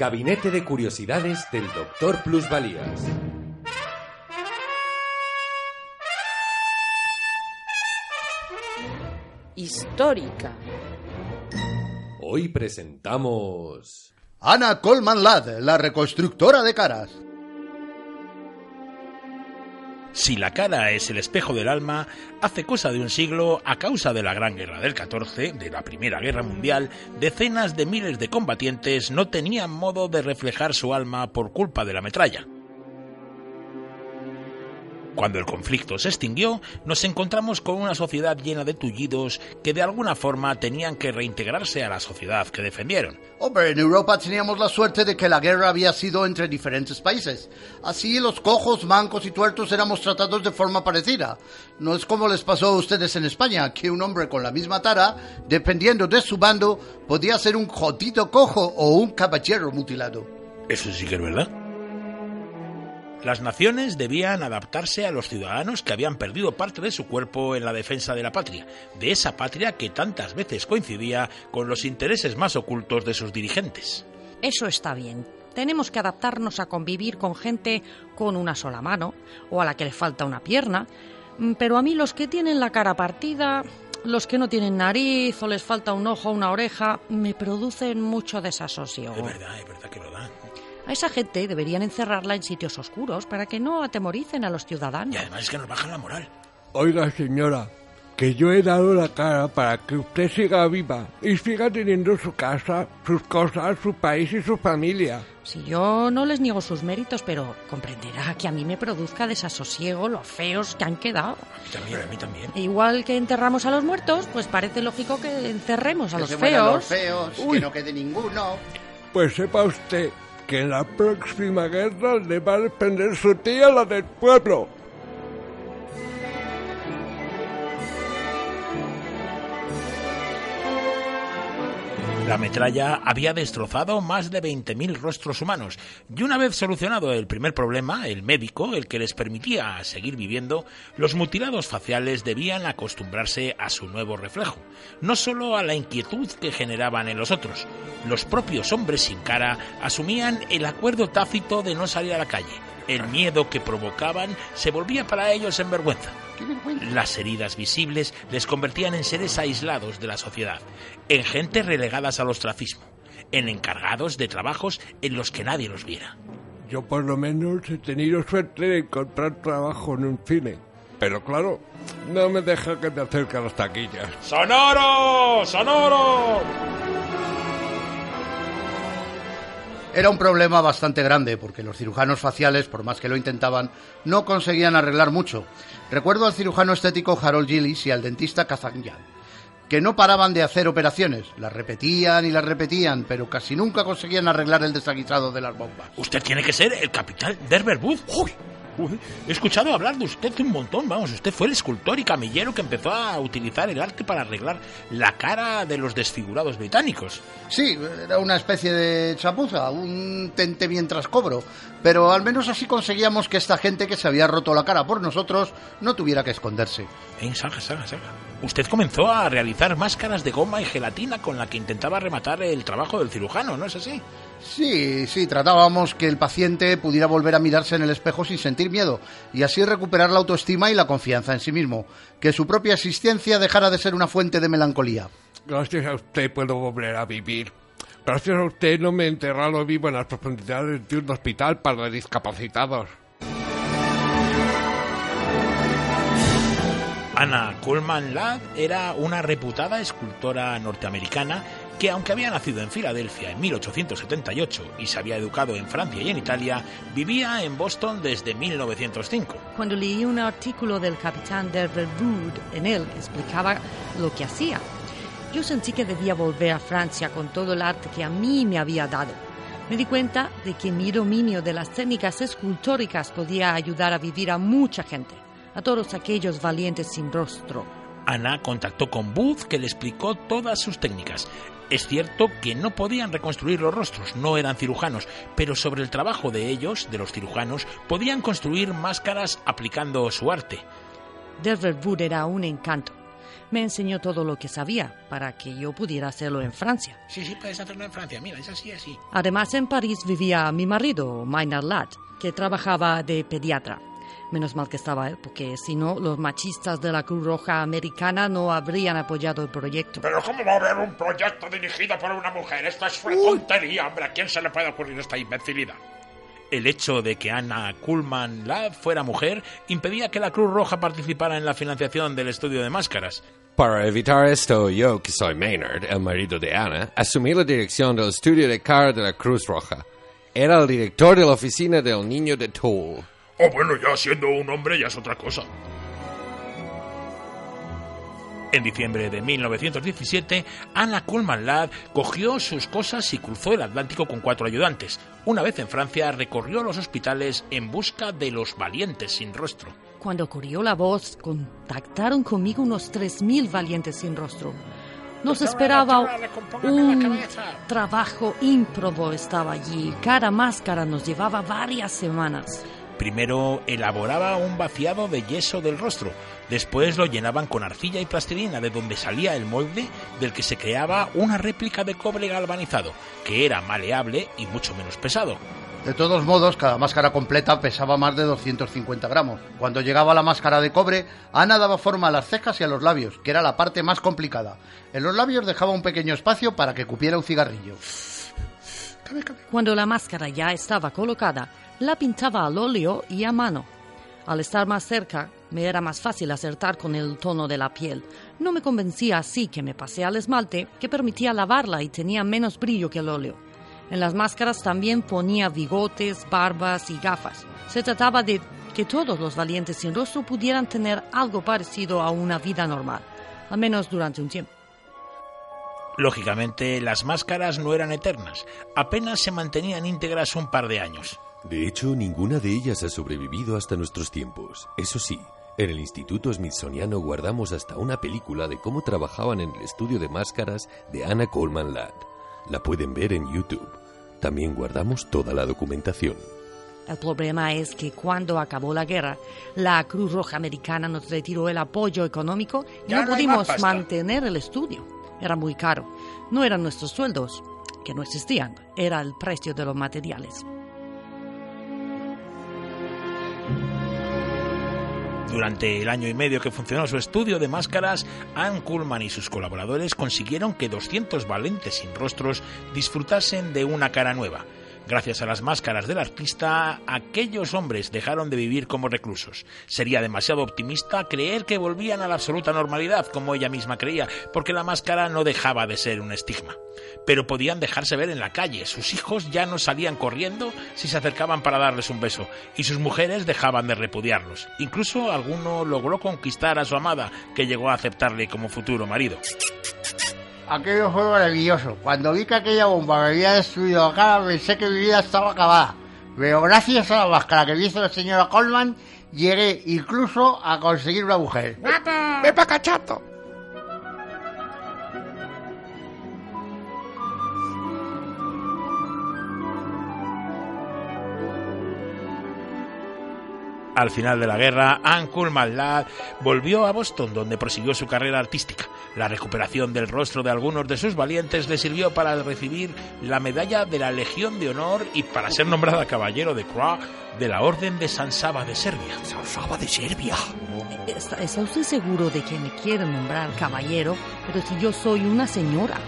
Gabinete de Curiosidades del Doctor Plusvalías. Histórica. Hoy presentamos... Ana Colman Ladd, la reconstructora de caras. Si la cara es el espejo del alma, hace cosa de un siglo, a causa de la Gran Guerra del 14, de la Primera Guerra Mundial, decenas de miles de combatientes no tenían modo de reflejar su alma por culpa de la metralla. Cuando el conflicto se extinguió, nos encontramos con una sociedad llena de tullidos que de alguna forma tenían que reintegrarse a la sociedad que defendieron. Hombre, en Europa teníamos la suerte de que la guerra había sido entre diferentes países. Así los cojos, mancos y tuertos éramos tratados de forma parecida. No es como les pasó a ustedes en España, que un hombre con la misma tara, dependiendo de su bando, podía ser un jodido cojo o un caballero mutilado. Eso sí que es verdad. Las naciones debían adaptarse a los ciudadanos que habían perdido parte de su cuerpo en la defensa de la patria, de esa patria que tantas veces coincidía con los intereses más ocultos de sus dirigentes. Eso está bien. Tenemos que adaptarnos a convivir con gente con una sola mano o a la que le falta una pierna. Mm, Pero a mí los que tienen la cara partida, los que no tienen nariz o les falta un ojo o una oreja, me producen mucho desasosiego. Es verdad, es verdad que lo dan. A esa gente deberían encerrarla en sitios oscuros para que no atemoricen a los ciudadanos. Y además es que nos bajan la moral. Oiga, señora, que yo he dado la cara para que usted siga viva y siga teniendo su casa, sus cosas, su país y su familia. Si yo no les niego sus méritos, pero comprenderá que a mí me produzca desasosiego los feos que han quedado. A mí también, a mí también. Igual que enterramos a los muertos, pues parece lógico que encerremos a Que los se feos. los feos, Uy. que no quede ninguno. Pues sepa usted que en la próxima guerra le va a defender su tía la del pueblo. La metralla había destrozado más de 20.000 rostros humanos y una vez solucionado el primer problema, el médico, el que les permitía seguir viviendo, los mutilados faciales debían acostumbrarse a su nuevo reflejo, no solo a la inquietud que generaban en los otros. Los propios hombres sin cara asumían el acuerdo tácito de no salir a la calle. El miedo que provocaban se volvía para ellos en vergüenza. Las heridas visibles les convertían en seres aislados de la sociedad, en gente relegadas al ostracismo, en encargados de trabajos en los que nadie los viera. Yo por lo menos he tenido suerte de encontrar trabajo en un cine. Pero claro, no me deja que me acerque a las taquillas. ¡Sonoro! ¡Sonoro! Era un problema bastante grande porque los cirujanos faciales, por más que lo intentaban, no conseguían arreglar mucho. Recuerdo al cirujano estético Harold Gillis y al dentista Kazanjan, que no paraban de hacer operaciones. Las repetían y las repetían, pero casi nunca conseguían arreglar el desaguisado de las bombas. Usted tiene que ser el capitán Derber Booth. ¡Uy! Uy, He escuchado hablar de usted un montón, vamos, usted fue el escultor y camillero que empezó a utilizar el arte para arreglar la cara de los desfigurados británicos. Sí, era una especie de chapuza, un tente mientras cobro, pero al menos así conseguíamos que esta gente que se había roto la cara por nosotros no tuviera que esconderse. En saga, saga, saga. Usted comenzó a realizar máscaras de goma y gelatina con la que intentaba rematar el trabajo del cirujano, ¿no es así? Sí, sí, tratábamos que el paciente pudiera volver a mirarse en el espejo sin sentir miedo y así recuperar la autoestima y la confianza en sí mismo, que su propia existencia dejara de ser una fuente de melancolía. Gracias a usted puedo volver a vivir. Gracias a usted no me he enterrado vivo en las profundidades de un hospital para discapacitados. Anna Coleman Ladd era una reputada escultora norteamericana que aunque había nacido en Filadelfia en 1878 y se había educado en Francia y en Italia, vivía en Boston desde 1905. Cuando leí un artículo del capitán Derver Wood, en él explicaba lo que hacía. Yo sentí que debía volver a Francia con todo el arte que a mí me había dado. Me di cuenta de que mi dominio de las técnicas escultóricas podía ayudar a vivir a mucha gente, a todos aquellos valientes sin rostro. Ana contactó con Booth que le explicó todas sus técnicas. Es cierto que no podían reconstruir los rostros, no eran cirujanos, pero sobre el trabajo de ellos, de los cirujanos, podían construir máscaras aplicando su arte. Delbert Wood era un encanto. Me enseñó todo lo que sabía para que yo pudiera hacerlo en Francia. Sí, sí, puedes hacerlo en Francia, mira, es así, así. Además, en París vivía mi marido, Maynard Ladd, que trabajaba de pediatra. Menos mal que estaba él, porque si no, los machistas de la Cruz Roja Americana no habrían apoyado el proyecto. Pero ¿cómo va a haber un proyecto dirigido por una mujer? Esto es una tontería, hombre. ¿A quién se le puede ocurrir esta imbecilidad? El hecho de que Anna Kuhlman Ladd fuera mujer impedía que la Cruz Roja participara en la financiación del estudio de máscaras. Para evitar esto, yo, que soy Maynard, el marido de Anna, asumí la dirección del estudio de cara de la Cruz Roja. Era el director de la oficina del niño de Oh, bueno, ya siendo un hombre ya es otra cosa. En diciembre de 1917, Anna Kuhlman Ladd cogió sus cosas y cruzó el Atlántico con cuatro ayudantes. Una vez en Francia, recorrió los hospitales en busca de los valientes sin rostro. Cuando corrió la voz, contactaron conmigo unos 3.000 valientes sin rostro. Nos esperaba un trabajo ímprobo estaba allí. Cada máscara nos llevaba varias semanas. Primero elaboraba un vaciado de yeso del rostro, después lo llenaban con arcilla y plastilina de donde salía el molde del que se creaba una réplica de cobre galvanizado, que era maleable y mucho menos pesado. De todos modos, cada máscara completa pesaba más de 250 gramos. Cuando llegaba la máscara de cobre, Ana daba forma a las cejas y a los labios, que era la parte más complicada. En los labios dejaba un pequeño espacio para que cupiera un cigarrillo. Cuando la máscara ya estaba colocada, la pintaba al óleo y a mano. Al estar más cerca, me era más fácil acertar con el tono de la piel. No me convencía así que me pasé al esmalte, que permitía lavarla y tenía menos brillo que el óleo. En las máscaras también ponía bigotes, barbas y gafas. Se trataba de que todos los valientes sin rostro pudieran tener algo parecido a una vida normal, al menos durante un tiempo. Lógicamente, las máscaras no eran eternas, apenas se mantenían íntegras un par de años. De hecho, ninguna de ellas ha sobrevivido hasta nuestros tiempos. Eso sí, en el Instituto Smithsoniano guardamos hasta una película de cómo trabajaban en el estudio de máscaras de Anna Coleman Ladd. La pueden ver en YouTube. También guardamos toda la documentación. El problema es que cuando acabó la guerra, la Cruz Roja Americana nos retiró el apoyo económico y Ya no pudimos mantener el estudio. Era muy caro. No eran nuestros sueldos, que no existían, era el precio de los materiales. Durante el año y medio que funcionó su estudio de máscaras, Ann Kuhlman y sus colaboradores consiguieron que 200 valentes sin rostros disfrutasen de una cara nueva. Gracias a las máscaras del artista, aquellos hombres dejaron de vivir como reclusos. Sería demasiado optimista creer que volvían a la absoluta normalidad, como ella misma creía, porque la máscara no dejaba de ser un estigma. Pero podían dejarse ver en la calle, sus hijos ya no salían corriendo si se acercaban para darles un beso, y sus mujeres dejaban de repudiarlos. Incluso alguno logró conquistar a su amada, que llegó a aceptarle como futuro marido. Aquello fue maravilloso. Cuando vi que aquella bomba me había destruido la cara, pensé que mi vida estaba acabada. Pero gracias a la máscara que me hizo la señora Coleman, llegué incluso a conseguir una mujer. ¡Ven pa' cachato! Al final de la guerra, Ann Kuhlman Ladd volvió a Boston, donde prosiguió su carrera artística. La recuperación del rostro de algunos de sus valientes le sirvió para recibir la medalla de la Legión de Honor y para ser nombrada caballero de Croix de la Orden de San Saba de Serbia. ¡San Saba de Serbia! ¿Está, está usted seguro de que me quiere nombrar caballero? Pero si yo soy una señora.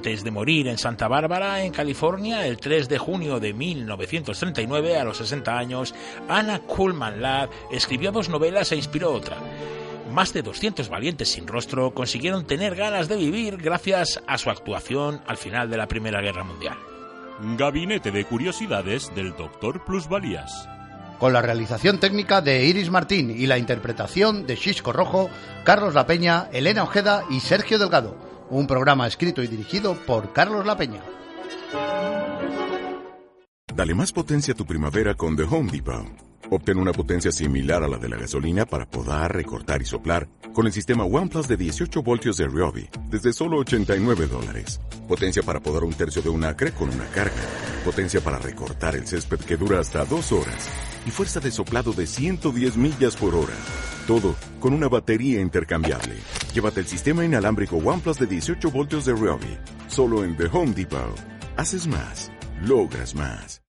Antes de morir en Santa Bárbara, en California, el 3 de junio de 1939, a los 60 años, Anna Kuhlman Ladd escribió dos novelas e inspiró otra. Más de 200 valientes sin rostro consiguieron tener ganas de vivir gracias a su actuación al final de la Primera Guerra Mundial. Gabinete de Curiosidades del Doctor Plusvalías. Con la realización técnica de Iris Martín y la interpretación de Chisco Rojo, Carlos La Peña, Elena Ojeda y Sergio Delgado. Un programa escrito y dirigido por Carlos La Peña. Dale más potencia a tu primavera con The Home Depot. Obtén una potencia similar a la de la gasolina para podar, recortar y soplar con el sistema OnePlus de 18 voltios de Ryobi desde solo 89 dólares. Potencia para podar un tercio de un acre con una carga. Potencia para recortar el césped que dura hasta dos horas. Y fuerza de soplado de 110 millas por hora. Todo con una batería intercambiable. Llévate el sistema inalámbrico OnePlus de 18 voltios de Ryobi. Solo en The Home Depot. Haces más. Logras más.